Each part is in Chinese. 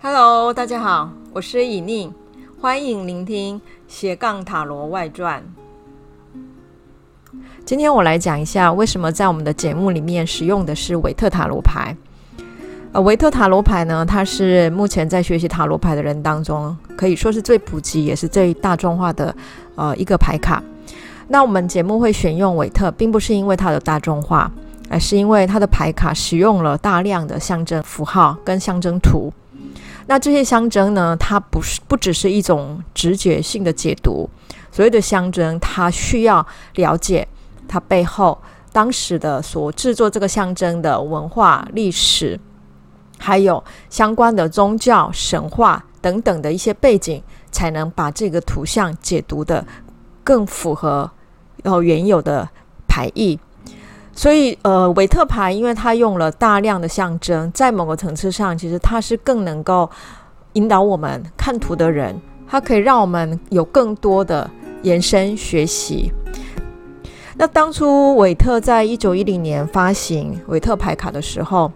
Hello，大家好，我是以宁，欢迎聆听斜杠塔罗外传。今天我来讲一下为什么在我们的节目里面使用的是维特塔罗牌。呃，维特塔罗牌呢，它是目前在学习塔罗牌的人当中可以说是最普及也是最大众化的呃一个牌卡。那我们节目会选用韦特，并不是因为它的大众化，而是因为它的牌卡使用了大量的象征符号跟象征图。那这些象征呢，它不是不只是一种直觉性的解读，所谓的象征，它需要了解它背后当时的所制作这个象征的文化历史，还有相关的宗教神话等等的一些背景，才能把这个图像解读的更符合呃原有的牌意。所以，呃，韦特牌因为它用了大量的象征，在某个层次上，其实它是更能够引导我们看图的人，它可以让我们有更多的延伸学习。那当初韦特在一九一零年发行韦特牌卡的时候，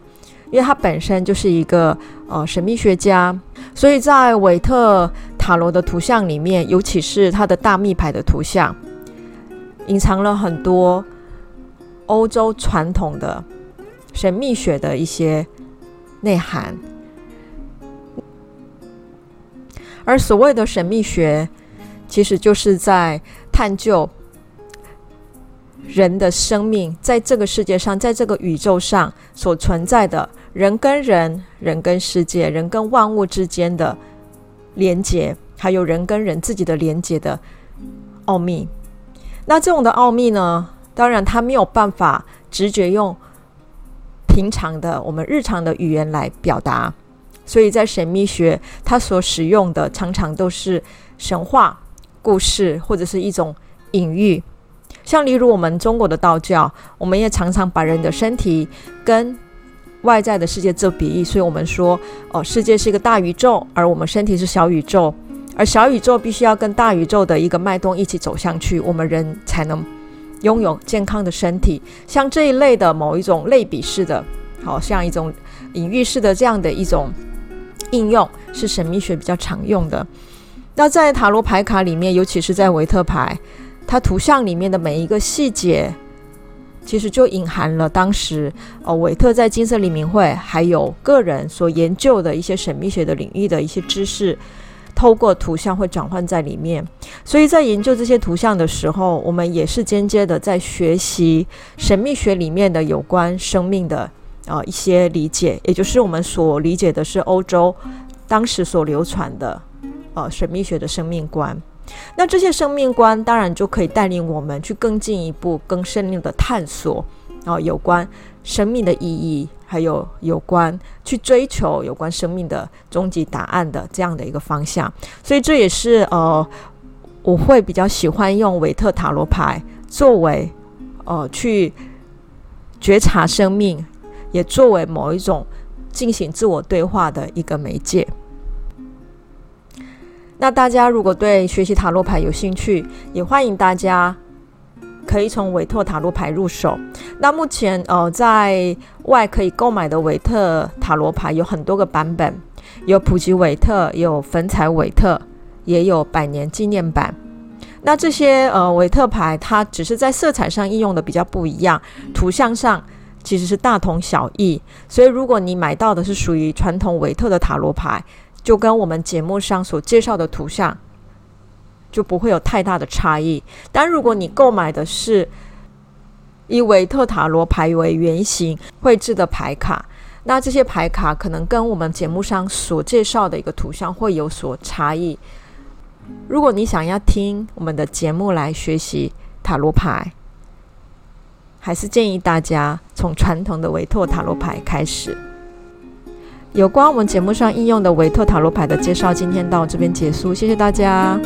因为他本身就是一个呃神秘学家，所以在韦特塔罗的图像里面，尤其是他的大密牌的图像，隐藏了很多。欧洲传统的神秘学的一些内涵，而所谓的神秘学，其实就是在探究人的生命在这个世界上，在这个宇宙上所存在的人跟人、人跟世界、人跟万物之间的连接，还有人跟人自己的连接的奥秘。那这种的奥秘呢？当然，它没有办法直觉用平常的我们日常的语言来表达，所以在神秘学，它所使用的常常都是神话故事或者是一种隐喻。像例如我们中国的道教，我们也常常把人的身体跟外在的世界做比喻，所以我们说哦，世界是一个大宇宙，而我们身体是小宇宙，而小宇宙必须要跟大宇宙的一个脉动一起走向去，我们人才能。拥有健康的身体，像这一类的某一种类比式的，好像一种隐喻式的这样的一种应用，是神秘学比较常用的。那在塔罗牌卡里面，尤其是在维特牌，它图像里面的每一个细节，其实就隐含了当时哦，韦特在金色黎明会还有个人所研究的一些神秘学的领域的一些知识。透过图像会转换在里面，所以在研究这些图像的时候，我们也是间接的在学习神秘学里面的有关生命的啊、呃、一些理解，也就是我们所理解的是欧洲当时所流传的呃神秘学的生命观。那这些生命观当然就可以带领我们去更进一步、更深入的探索啊、有关生命的意义。还有有关去追求有关生命的终极答案的这样的一个方向，所以这也是呃，我会比较喜欢用韦特塔罗牌作为呃去觉察生命，也作为某一种进行自我对话的一个媒介。那大家如果对学习塔罗牌有兴趣，也欢迎大家。可以从韦特塔罗牌入手。那目前呃，在外可以购买的韦特塔罗牌有很多个版本，有普及韦特，有粉彩韦特，也有百年纪念版。那这些呃韦特牌，它只是在色彩上应用的比较不一样，图像上其实是大同小异。所以如果你买到的是属于传统韦特的塔罗牌，就跟我们节目上所介绍的图像。就不会有太大的差异。但如果你购买的是以韦特塔罗牌为原型绘制的牌卡，那这些牌卡可能跟我们节目上所介绍的一个图像会有所差异。如果你想要听我们的节目来学习塔罗牌，还是建议大家从传统的韦特塔罗牌开始。有关我们节目上应用的维特塔罗牌的介绍，今天到这边结束，谢谢大家。